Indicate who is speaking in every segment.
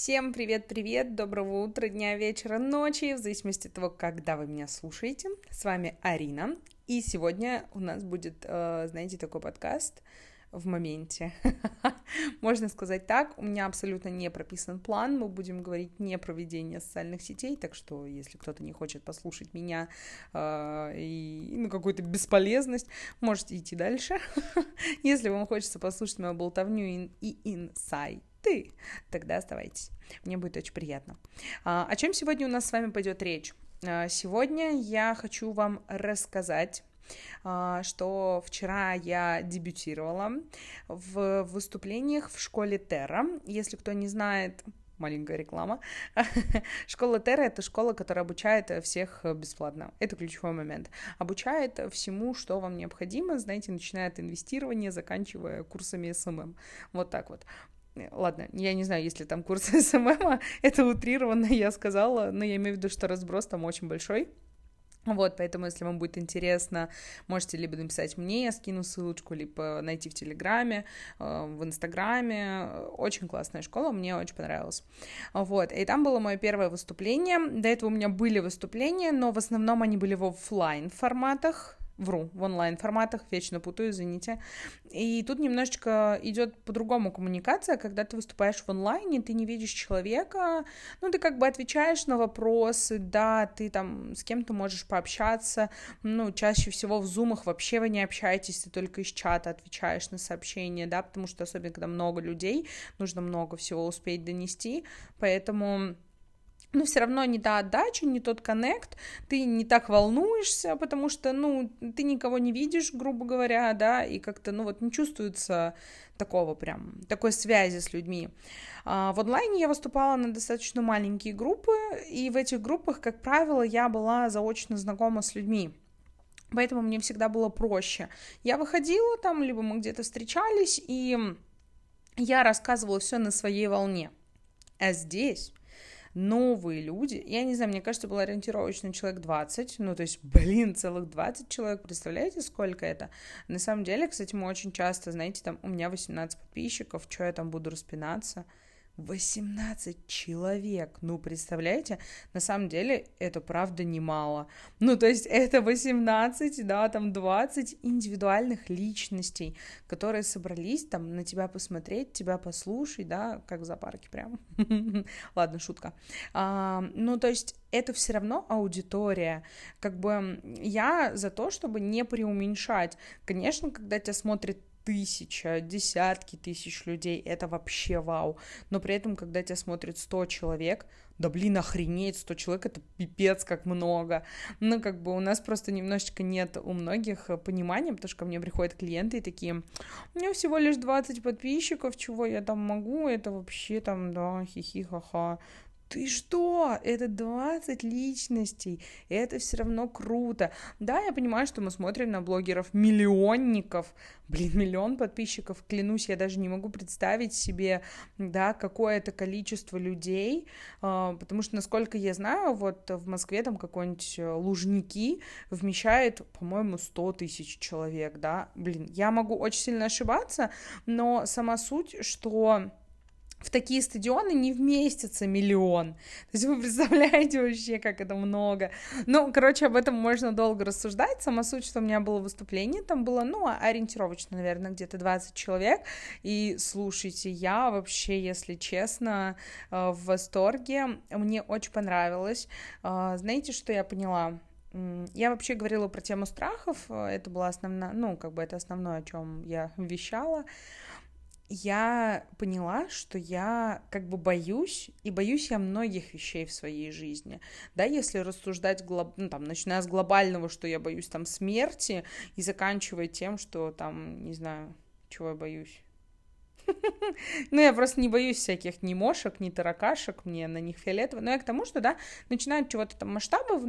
Speaker 1: Всем привет-привет, доброго утра, дня, вечера, ночи, в зависимости от того, когда вы меня слушаете. С вами Арина, и сегодня у нас будет, э, знаете, такой подкаст в моменте. Можно сказать так, у меня абсолютно не прописан план, мы будем говорить не про ведение социальных сетей, так что если кто-то не хочет послушать меня э, и ну, какую-то бесполезность, можете идти дальше. если вам хочется послушать мою болтовню и инсайт, ты, тогда оставайтесь. Мне будет очень приятно. А, о чем сегодня у нас с вами пойдет речь? А, сегодня я хочу вам рассказать а, что вчера я дебютировала в выступлениях в школе Терра. Если кто не знает, маленькая реклама. школа Терра — это школа, которая обучает всех бесплатно. Это ключевой момент. Обучает всему, что вам необходимо, знаете, начиная от инвестирования, заканчивая курсами SMM. Вот так вот. Ладно, я не знаю, если там курс СММа, это утрированно я сказала, но я имею в виду, что разброс там очень большой. Вот, поэтому, если вам будет интересно, можете либо написать мне, я скину ссылочку, либо найти в Телеграме, э, в Инстаграме. Очень классная школа, мне очень понравилась. Вот, и там было мое первое выступление. До этого у меня были выступления, но в основном они были в офлайн форматах, вру, в онлайн-форматах, вечно путаю, извините. И тут немножечко идет по-другому коммуникация, когда ты выступаешь в онлайне, ты не видишь человека, ну, ты как бы отвечаешь на вопросы, да, ты там с кем-то можешь пообщаться, ну, чаще всего в зумах вообще вы не общаетесь, ты только из чата отвечаешь на сообщения, да, потому что особенно, когда много людей, нужно много всего успеть донести, поэтому но все равно не та отдача, не тот коннект, ты не так волнуешься, потому что, ну, ты никого не видишь, грубо говоря, да, и как-то, ну, вот не чувствуется такого прям, такой связи с людьми. А, в онлайне я выступала на достаточно маленькие группы, и в этих группах, как правило, я была заочно знакома с людьми. Поэтому мне всегда было проще. Я выходила там, либо мы где-то встречались, и я рассказывала все на своей волне. А здесь новые люди. Я не знаю, мне кажется, был ориентировочно человек 20, ну, то есть, блин, целых 20 человек, представляете, сколько это? На самом деле, кстати, мы очень часто, знаете, там, у меня 18 подписчиков, что я там буду распинаться? 18 человек. Ну, представляете? На самом деле, это правда немало. Ну, то есть, это 18, да, там 20 индивидуальных личностей, которые собрались там на тебя посмотреть, тебя послушать, да, как в зоопарке прям. Ладно, шутка. А, ну, то есть, это все равно аудитория. Как бы я за то, чтобы не преуменьшать. Конечно, когда тебя смотрит тысяча, десятки тысяч людей, это вообще вау. Но при этом, когда тебя смотрит 100 человек, да блин, охренеть, 100 человек, это пипец как много. Ну, как бы у нас просто немножечко нет у многих понимания, потому что ко мне приходят клиенты и такие, у меня всего лишь 20 подписчиков, чего я там могу, это вообще там, да, хихи-ха-ха ты что? Это 20 личностей, это все равно круто. Да, я понимаю, что мы смотрим на блогеров-миллионников, блин, миллион подписчиков, клянусь, я даже не могу представить себе, да, какое это количество людей, а, потому что, насколько я знаю, вот в Москве там какой-нибудь э, Лужники вмещает, по-моему, 100 тысяч человек, да, блин, я могу очень сильно ошибаться, но сама суть, что в такие стадионы не вместится миллион. То есть вы представляете вообще, как это много. Ну, короче, об этом можно долго рассуждать. Сама суть, что у меня было выступление, там было, ну, ориентировочно, наверное, где-то 20 человек. И слушайте, я вообще, если честно, э, в восторге. Мне очень понравилось. Э, знаете, что я поняла? Я вообще говорила про тему страхов, э, это была основная, ну, как бы это основное, о чем я вещала я поняла, что я как бы боюсь, и боюсь я многих вещей в своей жизни. Да, если рассуждать, глоб... ну, там, начиная с глобального, что я боюсь там смерти, и заканчивая тем, что там, не знаю, чего я боюсь. Ну, я просто не боюсь всяких ни мошек, ни таракашек, мне на них фиолетово. Но я к тому, что, да, начинают чего-то там масштабов,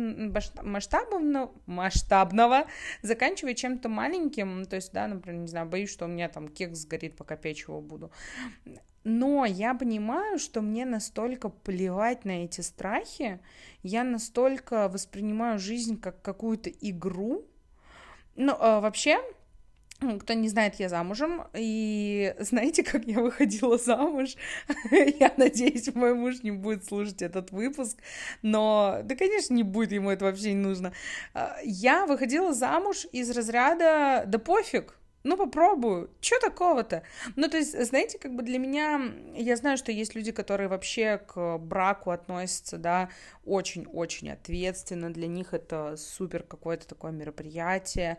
Speaker 1: масштабного, масштабного, заканчивая чем-то маленьким. То есть, да, например, не знаю, боюсь, что у меня там кекс сгорит, пока печь его буду. Но я понимаю, что мне настолько плевать на эти страхи, я настолько воспринимаю жизнь как какую-то игру. Ну, э, вообще, кто не знает, я замужем, и знаете, как я выходила замуж? я надеюсь, мой муж не будет слушать этот выпуск, но, да, конечно, не будет, ему это вообще не нужно. А, я выходила замуж из разряда «да пофиг», ну, попробую. Что такого-то? Ну, то есть, знаете, как бы для меня... Я знаю, что есть люди, которые вообще к браку относятся, да, очень-очень ответственно. Для них это супер какое-то такое мероприятие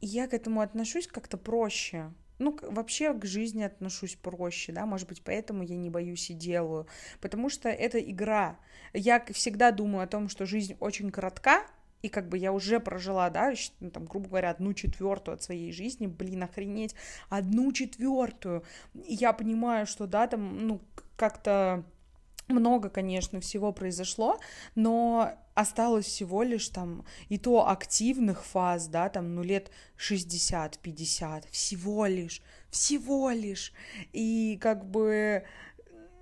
Speaker 1: я к этому отношусь как-то проще. Ну, вообще к жизни отношусь проще, да, может быть, поэтому я не боюсь и делаю, потому что это игра. Я всегда думаю о том, что жизнь очень коротка, и как бы я уже прожила, да, ну, там, грубо говоря, одну четвертую от своей жизни, блин, охренеть, одну четвертую. И я понимаю, что, да, там, ну, как-то много, конечно, всего произошло, но осталось всего лишь там и то активных фаз, да, там, ну, лет 60-50, всего лишь, всего лишь. И как бы,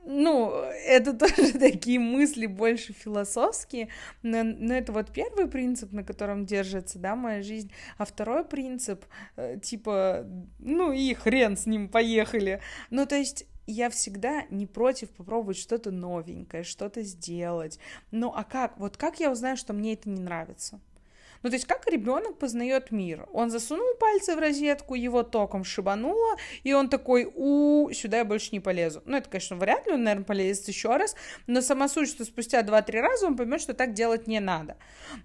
Speaker 1: ну, это тоже такие мысли больше философские, но, но это вот первый принцип, на котором держится, да, моя жизнь, а второй принцип, э, типа, ну и хрен с ним, поехали. Ну, то есть я всегда не против попробовать что-то новенькое, что-то сделать. Ну а как? Вот как я узнаю, что мне это не нравится? Ну, то есть, как ребенок познает мир? Он засунул пальцы в розетку, его током шибануло, и он такой, у, сюда я больше не полезу. Ну, это, конечно, вряд ли он, наверное, полезет еще раз, но сама суть, что спустя 2-3 раза он поймет, что так делать не надо.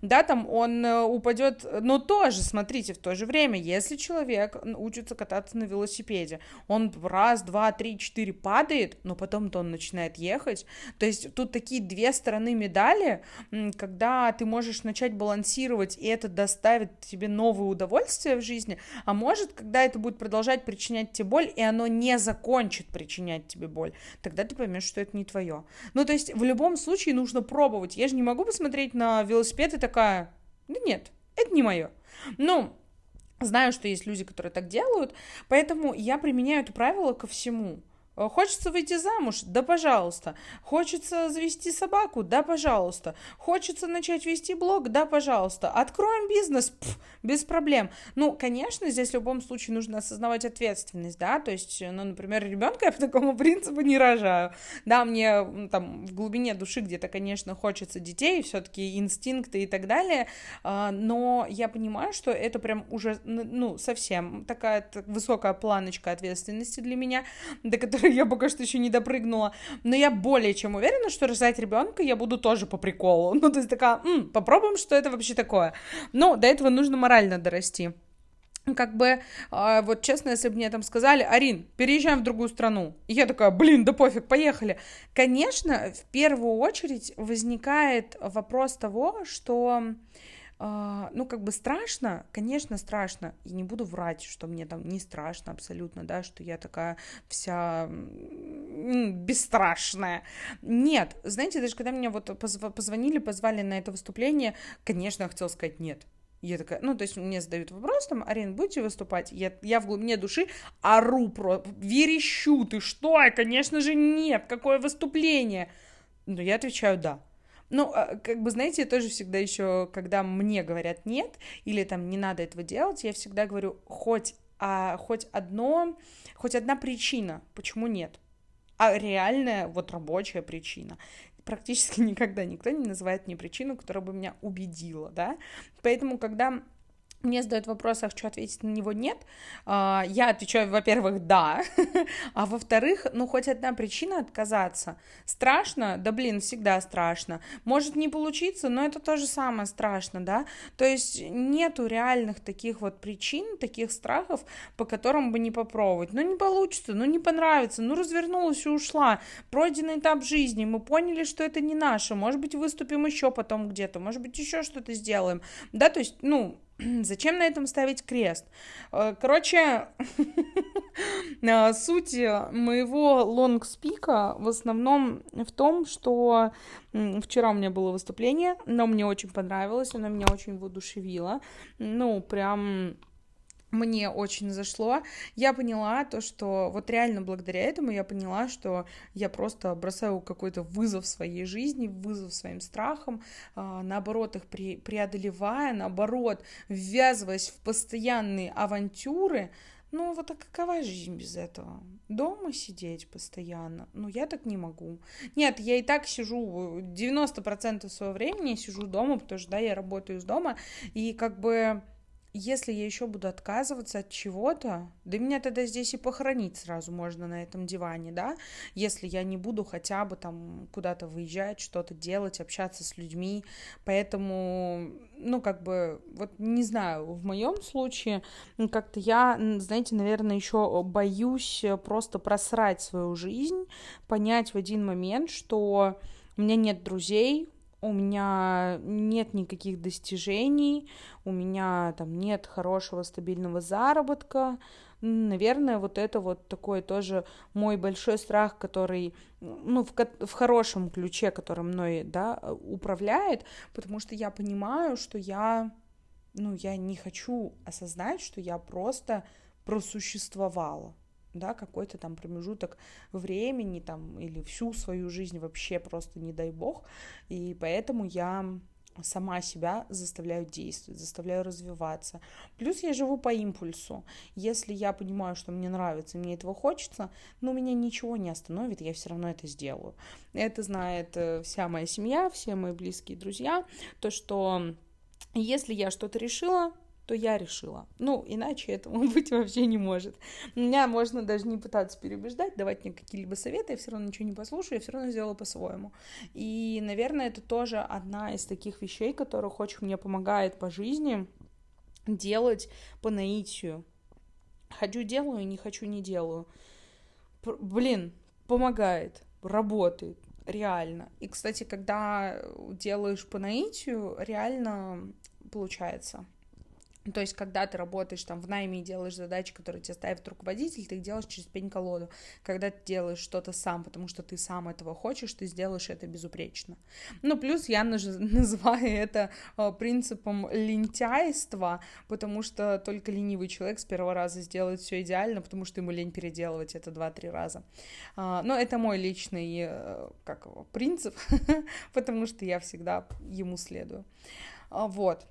Speaker 1: Да, там он э, упадет, но тоже, смотрите, в то же время, если человек учится кататься на велосипеде, он раз, два, три, четыре падает, но потом-то он начинает ехать. То есть тут такие две стороны медали, когда ты можешь начать балансировать и это доставит тебе новые удовольствия в жизни, а может, когда это будет продолжать причинять тебе боль, и оно не закончит причинять тебе боль, тогда ты поймешь, что это не твое. Ну, то есть в любом случае нужно пробовать. Я же не могу посмотреть на велосипед и такая, да нет, это не мое. Ну, знаю, что есть люди, которые так делают, поэтому я применяю это правило ко всему. Э, хочется выйти замуж? Да, пожалуйста. Хочется завести собаку? Да, пожалуйста. Хочется начать вести блог? Да, пожалуйста. Откроем бизнес? Пф, без проблем. Ну, конечно, здесь в любом случае нужно осознавать ответственность, да, то есть, ну, например, ребенка я по такому принципу не рожаю. Да, мне там в глубине души где-то, конечно, хочется детей, все-таки инстинкты и так далее, а, но я понимаю, что это прям уже, ну, совсем такая высокая планочка ответственности для меня, до которой я пока что еще не допрыгнула. Но я более чем уверена, что рожать ребенка я буду тоже по приколу. Ну, то есть такая, М, попробуем, что это вообще такое. Но до этого нужно морально дорасти как бы, э, вот честно, если бы мне там сказали, Арин, переезжаем в другую страну, и я такая, блин, да пофиг, поехали. Конечно, в первую очередь возникает вопрос того, что ну, как бы страшно, конечно, страшно. И не буду врать, что мне там не страшно абсолютно, да, что я такая вся бесстрашная. Нет, знаете, даже когда мне вот позвонили, позвали на это выступление, конечно, я хотела сказать нет. Я такая, ну, то есть мне задают вопрос, там, Арин, будете выступать? Я, я в глубине души ору про, верещу, ты что? Конечно же нет, какое выступление? Но я отвечаю да. Ну, а, как бы, знаете, я тоже всегда еще, когда мне говорят нет, или там не надо этого делать, я всегда говорю, хоть, а, хоть одно, хоть одна причина, почему нет. А реальная, вот рабочая причина практически никогда никто не называет мне причину, которая бы меня убедила, да. Поэтому, когда мне задают вопрос, а хочу ответить на него нет, а, я отвечаю, во-первых, да, а во-вторых, ну, хоть одна причина отказаться. Страшно? Да, блин, всегда страшно. Может не получиться, но это тоже самое страшно, да, то есть нету реальных таких вот причин, таких страхов, по которым бы не попробовать. Ну, не получится, ну, не понравится, ну, развернулась и ушла. Пройденный этап жизни, мы поняли, что это не наше, может быть, выступим еще потом где-то, может быть, еще что-то сделаем, да, то есть, ну, Зачем на этом ставить крест? Э, короче, э, суть моего longspeak а в основном в том, что вчера у меня было выступление, но мне очень понравилось, оно меня очень воодушевило. Ну, прям мне очень зашло. Я поняла то, что вот реально благодаря этому я поняла, что я просто бросаю какой-то вызов своей жизни, вызов своим страхам, а, наоборот их пре преодолевая, наоборот ввязываясь в постоянные авантюры. Ну вот а какова жизнь без этого? Дома сидеть постоянно? Ну я так не могу. Нет, я и так сижу 90% своего времени сижу дома, потому что да, я работаю из дома, и как бы если я еще буду отказываться от чего-то, да меня тогда здесь и похоронить сразу можно на этом диване, да, если я не буду хотя бы там куда-то выезжать, что-то делать, общаться с людьми, поэтому, ну, как бы, вот не знаю, в моем случае как-то я, знаете, наверное, еще боюсь просто просрать свою жизнь, понять в один момент, что у меня нет друзей, у меня нет никаких достижений, у меня там нет хорошего стабильного заработка. Наверное, вот это вот такой тоже мой большой страх, который, ну, в, в хорошем ключе, который мной, да, управляет, потому что я понимаю, что я, ну, я не хочу осознать, что я просто просуществовала да, какой-то там промежуток времени там или всю свою жизнь вообще просто не дай бог, и поэтому я сама себя заставляю действовать, заставляю развиваться. Плюс я живу по импульсу. Если я понимаю, что мне нравится, мне этого хочется, но меня ничего не остановит, я все равно это сделаю. Это знает э, вся моя семья, все мои близкие друзья, то, что если я что-то решила, то я решила. Ну, иначе этому быть вообще не может. Меня можно даже не пытаться переубеждать, давать мне какие-либо советы, я все равно ничего не послушаю, я все равно сделала по-своему. И, наверное, это тоже одна из таких вещей, которых очень мне помогает по жизни делать по наитию. Хочу делаю, не хочу не делаю. Блин, помогает, работает, реально. И, кстати, когда делаешь по наитию, реально получается. То есть, когда ты работаешь там в найме и делаешь задачи, которые тебе ставит руководитель, ты их делаешь через пень-колоду. Когда ты делаешь что-то сам, потому что ты сам этого хочешь, ты сделаешь это безупречно. Ну, плюс я называю это а, принципом лентяйства, потому что только ленивый человек с первого раза сделает все идеально, потому что ему лень переделывать это два-три раза. А, но это мой личный, э, как его, принцип, потому что я всегда ему следую. А, вот.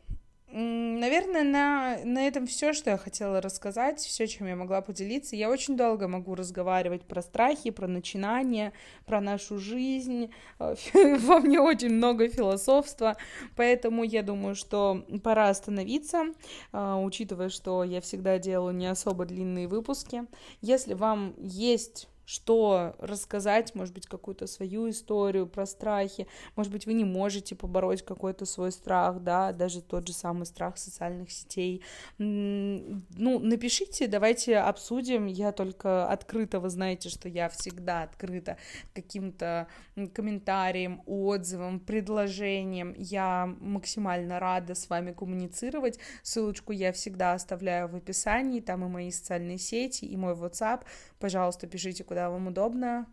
Speaker 1: Наверное, на, на этом все, что я хотела рассказать, все, чем я могла поделиться. Я очень долго могу разговаривать про страхи, про начинания, про нашу жизнь. Во мне очень много философства, поэтому я думаю, что пора остановиться, а, учитывая, что я всегда делаю не особо длинные выпуски. Если вам есть что рассказать, может быть, какую-то свою историю про страхи, может быть, вы не можете побороть какой-то свой страх, да, даже тот же самый страх социальных сетей. Ну, напишите, давайте обсудим, я только открыта, вы знаете, что я всегда открыта каким-то комментариям, отзывам, предложениям, я максимально рада с вами коммуницировать, ссылочку я всегда оставляю в описании, там и мои социальные сети, и мой WhatsApp, пожалуйста, пишите, куда вам удобно,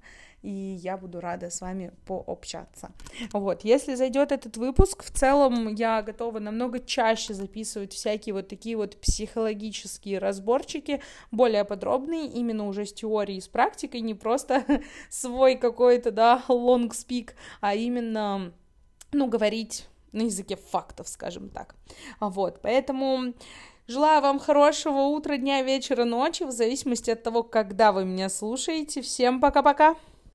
Speaker 1: и я буду рада с вами пообщаться. Вот, если зайдет этот выпуск, в целом я готова намного чаще записывать всякие вот такие вот психологические разборчики, более подробные, именно уже с теорией, с практикой, не просто свой какой-то, да, long speak, а именно, ну, говорить на языке фактов, скажем так. Вот, поэтому Желаю вам хорошего утра, дня, вечера, ночи, в зависимости от того, когда вы меня слушаете. Всем пока-пока!